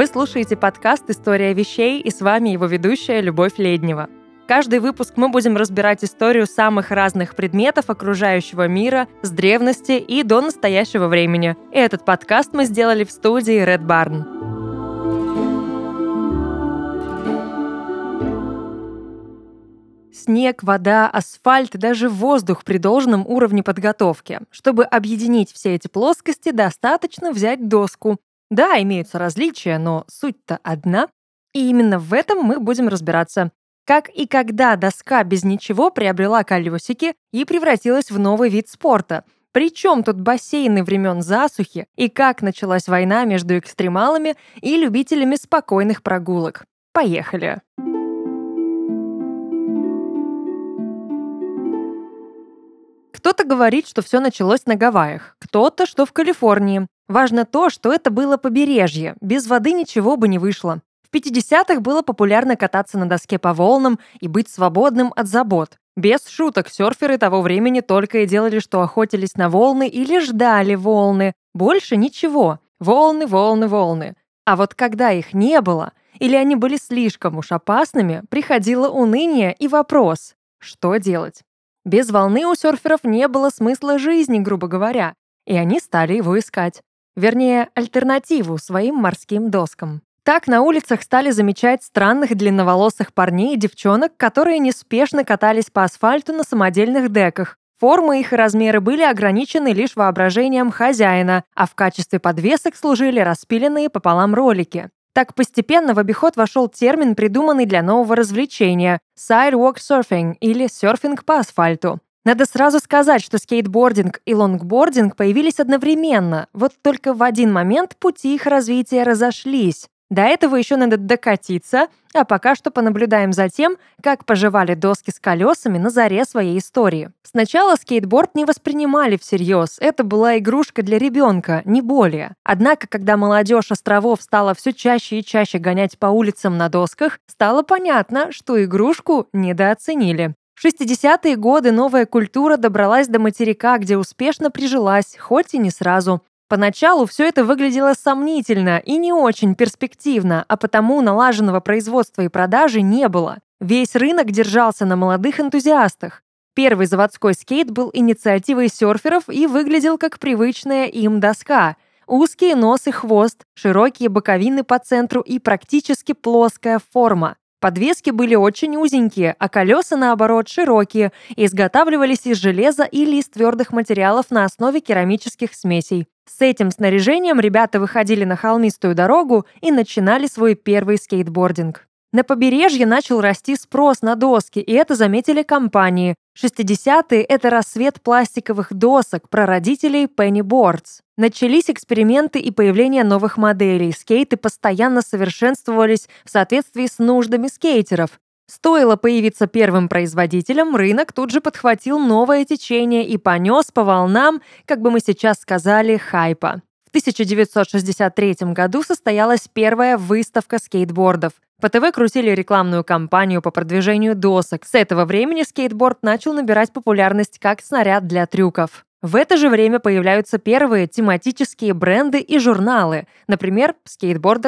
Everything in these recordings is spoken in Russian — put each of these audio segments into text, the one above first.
Вы слушаете подкаст «История вещей» и с вами его ведущая Любовь Леднева. Каждый выпуск мы будем разбирать историю самых разных предметов окружающего мира с древности и до настоящего времени. И этот подкаст мы сделали в студии Red Barn. Снег, вода, асфальт даже воздух при должном уровне подготовки. Чтобы объединить все эти плоскости, достаточно взять доску. Да, имеются различия, но суть-то одна. И именно в этом мы будем разбираться. Как и когда доска без ничего приобрела колесики и превратилась в новый вид спорта. Причем тут бассейны времен засухи и как началась война между экстремалами и любителями спокойных прогулок. Поехали! Кто-то говорит, что все началось на Гавайях, кто-то, что в Калифорнии. Важно то, что это было побережье, без воды ничего бы не вышло. В 50-х было популярно кататься на доске по волнам и быть свободным от забот. Без шуток, серферы того времени только и делали, что охотились на волны или ждали волны. Больше ничего. Волны, волны, волны. А вот когда их не было, или они были слишком уж опасными, приходило уныние и вопрос – что делать? Без волны у серферов не было смысла жизни, грубо говоря, и они стали его искать. Вернее, альтернативу своим морским доскам. Так на улицах стали замечать странных длинноволосых парней и девчонок, которые неспешно катались по асфальту на самодельных деках. Формы их и размеры были ограничены лишь воображением хозяина, а в качестве подвесок служили распиленные пополам ролики. Так постепенно в обиход вошел термин, придуманный для нового развлечения – sidewalk surfing или серфинг по асфальту. Надо сразу сказать, что скейтбординг и лонгбординг появились одновременно, вот только в один момент пути их развития разошлись. До этого еще надо докатиться, а пока что понаблюдаем за тем, как поживали доски с колесами на заре своей истории. Сначала скейтборд не воспринимали всерьез, это была игрушка для ребенка, не более. Однако, когда молодежь островов стала все чаще и чаще гонять по улицам на досках, стало понятно, что игрушку недооценили. В 60-е годы новая культура добралась до материка, где успешно прижилась, хоть и не сразу. Поначалу все это выглядело сомнительно и не очень перспективно, а потому налаженного производства и продажи не было. Весь рынок держался на молодых энтузиастах. Первый заводской скейт был инициативой серферов и выглядел как привычная им доска. Узкие нос и хвост, широкие боковины по центру и практически плоская форма. Подвески были очень узенькие, а колеса, наоборот, широкие и изготавливались из железа или из твердых материалов на основе керамических смесей. С этим снаряжением ребята выходили на холмистую дорогу и начинали свой первый скейтбординг. На побережье начал расти спрос на доски, и это заметили компании. 60-е – это рассвет пластиковых досок, прародителей Boards. Начались эксперименты и появление новых моделей. Скейты постоянно совершенствовались в соответствии с нуждами скейтеров. Стоило появиться первым производителем, рынок тут же подхватил новое течение и понес по волнам, как бы мы сейчас сказали, хайпа. В 1963 году состоялась первая выставка скейтбордов. По ТВ крутили рекламную кампанию по продвижению досок. С этого времени скейтборд начал набирать популярность как снаряд для трюков. В это же время появляются первые тематические бренды и журналы, например,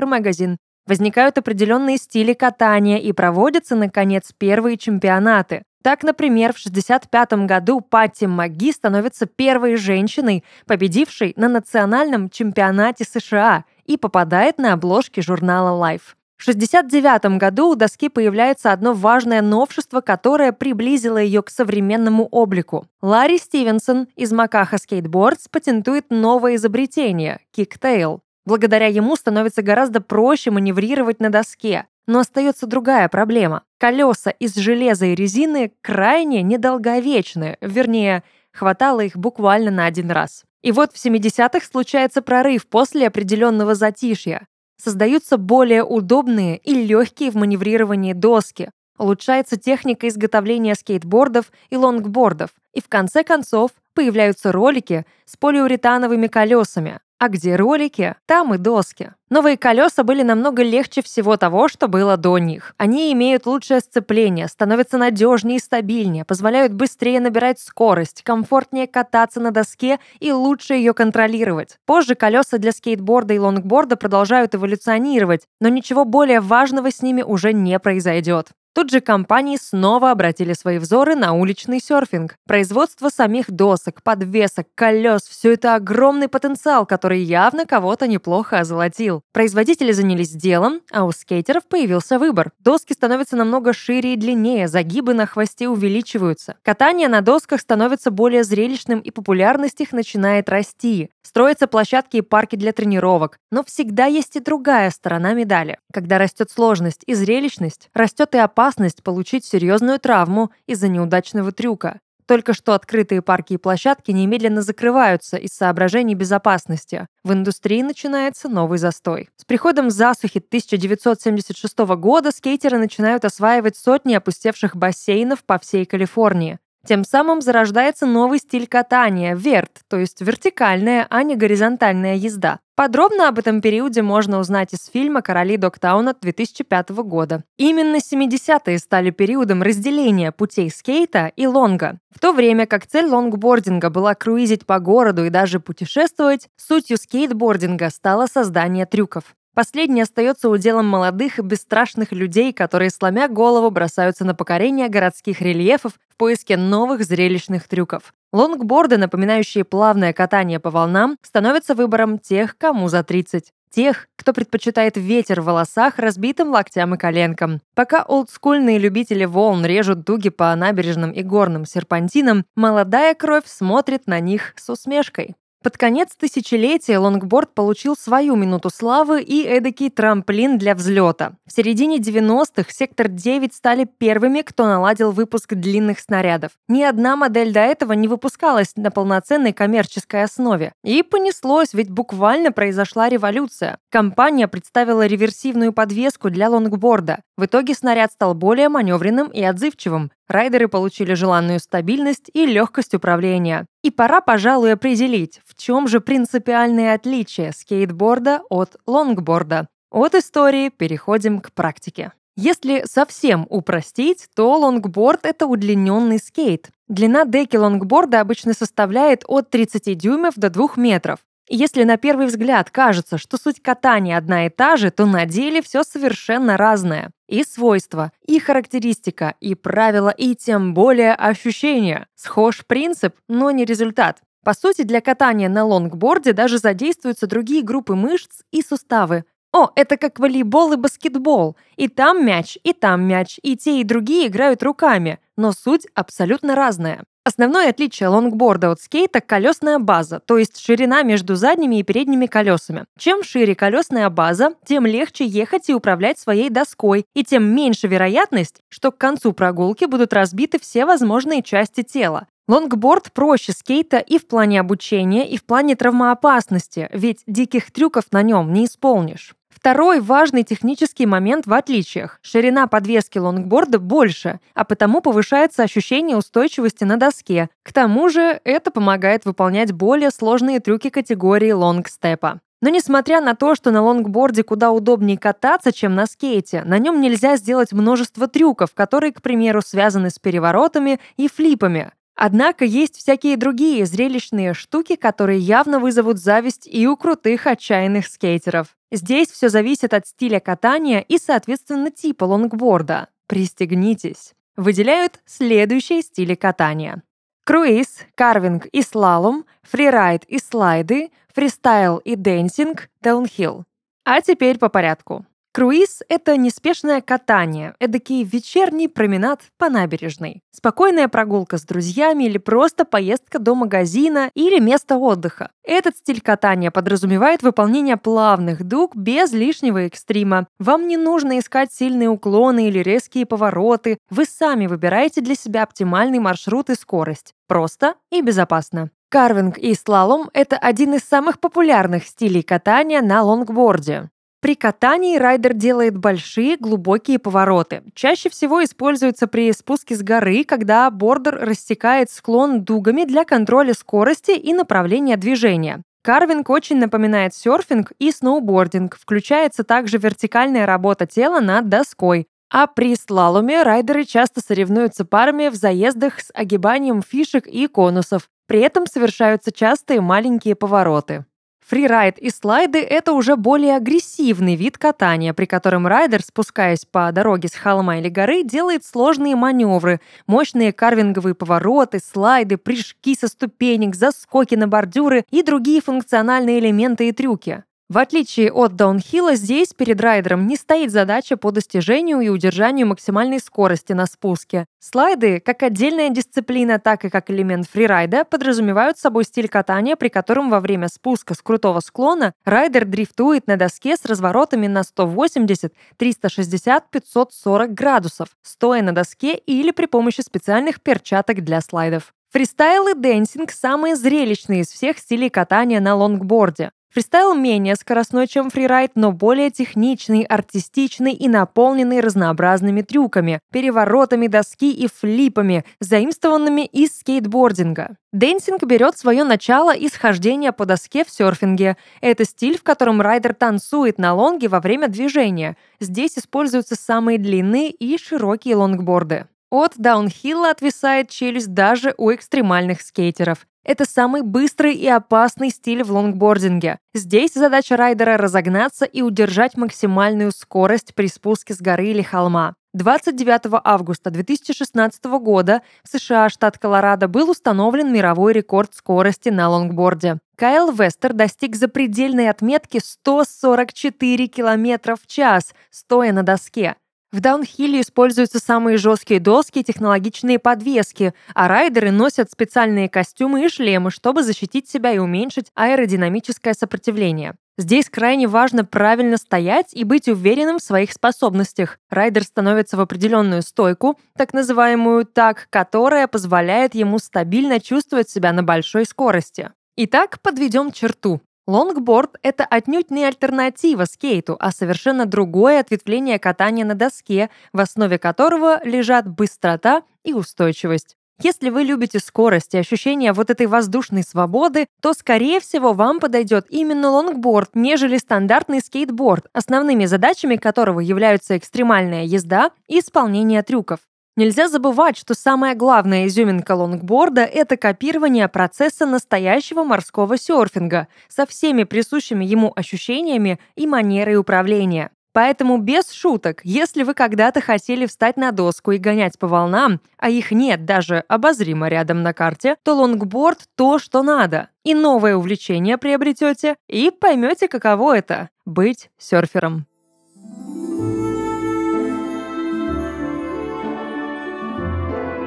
Magazine. Возникают определенные стили катания и проводятся, наконец, первые чемпионаты. Так, например, в 1965 году Патти МакГи становится первой женщиной, победившей на национальном чемпионате США и попадает на обложки журнала Life. В 1969 году у доски появляется одно важное новшество, которое приблизило ее к современному облику. Ларри Стивенсон из Макаха Skateboards патентует новое изобретение – киктейл. Благодаря ему становится гораздо проще маневрировать на доске. Но остается другая проблема. Колеса из железа и резины крайне недолговечны, вернее, хватало их буквально на один раз. И вот в 70-х случается прорыв после определенного затишья. Создаются более удобные и легкие в маневрировании доски. Улучшается техника изготовления скейтбордов и лонгбордов. И в конце концов появляются ролики с полиуретановыми колесами. А где ролики, там и доски. Новые колеса были намного легче всего того, что было до них. Они имеют лучшее сцепление, становятся надежнее и стабильнее, позволяют быстрее набирать скорость, комфортнее кататься на доске и лучше ее контролировать. Позже колеса для скейтборда и лонгборда продолжают эволюционировать, но ничего более важного с ними уже не произойдет. Тут же компании снова обратили свои взоры на уличный серфинг. Производство самих досок, подвесок, колес – все это огромный потенциал, который явно кого-то неплохо озолотил. Производители занялись делом, а у скейтеров появился выбор. Доски становятся намного шире и длиннее, загибы на хвосте увеличиваются. Катание на досках становится более зрелищным и популярность их начинает расти. Строятся площадки и парки для тренировок. Но всегда есть и другая сторона медали. Когда растет сложность и зрелищность, растет и опасность получить серьезную травму из-за неудачного трюка. Только что открытые парки и площадки немедленно закрываются из соображений безопасности. В индустрии начинается новый застой. С приходом засухи 1976 года скейтеры начинают осваивать сотни опустевших бассейнов по всей Калифорнии. Тем самым зарождается новый стиль катания – верт, то есть вертикальная, а не горизонтальная езда. Подробно об этом периоде можно узнать из фильма «Короли Доктауна» 2005 года. Именно 70-е стали периодом разделения путей скейта и лонга. В то время как цель лонгбординга была круизить по городу и даже путешествовать, сутью скейтбординга стало создание трюков. Последний остается уделом молодых и бесстрашных людей, которые, сломя голову, бросаются на покорение городских рельефов в поиске новых зрелищных трюков. Лонгборды, напоминающие плавное катание по волнам, становятся выбором тех, кому за 30. Тех, кто предпочитает ветер в волосах, разбитым локтям и коленкам. Пока олдскульные любители волн режут дуги по набережным и горным серпантинам, молодая кровь смотрит на них с усмешкой. Под конец тысячелетия лонгборд получил свою минуту славы и эдакий трамплин для взлета. В середине 90-х Sector 9 стали первыми, кто наладил выпуск длинных снарядов. Ни одна модель до этого не выпускалась на полноценной коммерческой основе. И понеслось, ведь буквально произошла революция. Компания представила реверсивную подвеску для лонгборда. В итоге снаряд стал более маневренным и отзывчивым. Райдеры получили желанную стабильность и легкость управления. И пора, пожалуй, определить, в чем же принципиальное отличие скейтборда от лонгборда. От истории переходим к практике. Если совсем упростить, то лонгборд — это удлиненный скейт. Длина деки лонгборда обычно составляет от 30 дюймов до 2 метров. Если на первый взгляд кажется, что суть катания одна и та же, то на деле все совершенно разное. И свойства, и характеристика, и правила, и тем более ощущения. Схож принцип, но не результат. По сути, для катания на лонгборде даже задействуются другие группы мышц и суставы. О, это как волейбол и баскетбол. И там мяч, и там мяч, и те, и другие играют руками. Но суть абсолютно разная. Основное отличие лонгборда от скейта – колесная база, то есть ширина между задними и передними колесами. Чем шире колесная база, тем легче ехать и управлять своей доской, и тем меньше вероятность, что к концу прогулки будут разбиты все возможные части тела. Лонгборд проще скейта и в плане обучения, и в плане травмоопасности, ведь диких трюков на нем не исполнишь. Второй важный технический момент в отличиях. Ширина подвески лонгборда больше, а потому повышается ощущение устойчивости на доске. К тому же это помогает выполнять более сложные трюки категории лонгстепа. Но несмотря на то, что на лонгборде куда удобнее кататься, чем на скейте, на нем нельзя сделать множество трюков, которые, к примеру, связаны с переворотами и флипами. Однако есть всякие другие зрелищные штуки, которые явно вызовут зависть и у крутых отчаянных скейтеров. Здесь все зависит от стиля катания и, соответственно, типа лонгборда. Пристегнитесь. Выделяют следующие стили катания. Круиз, карвинг и слалом, фрирайд и слайды, фристайл и дэнсинг, даунхилл. А теперь по порядку. Круиз — это неспешное катание, эдакий вечерний променад по набережной. Спокойная прогулка с друзьями или просто поездка до магазина или места отдыха. Этот стиль катания подразумевает выполнение плавных дуг без лишнего экстрима. Вам не нужно искать сильные уклоны или резкие повороты. Вы сами выбираете для себя оптимальный маршрут и скорость. Просто и безопасно. Карвинг и слалом – это один из самых популярных стилей катания на лонгборде. При катании райдер делает большие глубокие повороты. Чаще всего используется при спуске с горы, когда бордер рассекает склон дугами для контроля скорости и направления движения. Карвинг очень напоминает серфинг и сноубординг. Включается также вертикальная работа тела над доской. А при слаломе райдеры часто соревнуются парами в заездах с огибанием фишек и конусов. При этом совершаются частые маленькие повороты. Фрирайд и слайды — это уже более агрессивный вид катания, при котором райдер, спускаясь по дороге с холма или горы, делает сложные маневры, мощные карвинговые повороты, слайды, прыжки со ступенек, заскоки на бордюры и другие функциональные элементы и трюки. В отличие от даунхилла, здесь перед райдером не стоит задача по достижению и удержанию максимальной скорости на спуске. Слайды, как отдельная дисциплина, так и как элемент фрирайда, подразумевают собой стиль катания, при котором во время спуска с крутого склона райдер дрифтует на доске с разворотами на 180, 360, 540 градусов, стоя на доске или при помощи специальных перчаток для слайдов. Фристайл и дэнсинг – самые зрелищные из всех стилей катания на лонгборде. Фристайл менее скоростной, чем фрирайд, но более техничный, артистичный и наполненный разнообразными трюками, переворотами доски и флипами, заимствованными из скейтбординга. Дэнсинг берет свое начало из хождения по доске в серфинге. Это стиль, в котором райдер танцует на лонге во время движения. Здесь используются самые длинные и широкие лонгборды. От даунхилла отвисает челюсть даже у экстремальных скейтеров. Это самый быстрый и опасный стиль в лонгбординге. Здесь задача райдера разогнаться и удержать максимальную скорость при спуске с горы или холма. 29 августа 2016 года в США, штат Колорадо, был установлен мировой рекорд скорости на лонгборде. Кайл Вестер достиг запредельной отметки 144 км в час, стоя на доске. В даунхилле используются самые жесткие доски и технологичные подвески, а райдеры носят специальные костюмы и шлемы, чтобы защитить себя и уменьшить аэродинамическое сопротивление. Здесь крайне важно правильно стоять и быть уверенным в своих способностях. Райдер становится в определенную стойку, так называемую так, которая позволяет ему стабильно чувствовать себя на большой скорости. Итак, подведем черту. Лонгборд — это отнюдь не альтернатива скейту, а совершенно другое ответвление катания на доске, в основе которого лежат быстрота и устойчивость. Если вы любите скорость и ощущение вот этой воздушной свободы, то, скорее всего, вам подойдет именно лонгборд, нежели стандартный скейтборд, основными задачами которого являются экстремальная езда и исполнение трюков. Нельзя забывать, что самая главная изюминка лонгборда – это копирование процесса настоящего морского серфинга со всеми присущими ему ощущениями и манерой управления. Поэтому без шуток, если вы когда-то хотели встать на доску и гонять по волнам, а их нет даже обозримо рядом на карте, то лонгборд – то, что надо. И новое увлечение приобретете, и поймете, каково это – быть серфером.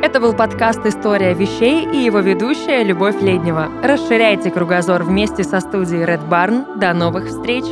Это был подкаст «История вещей» и его ведущая Любовь Леднева. Расширяйте кругозор вместе со студией Red Barn. До новых встреч!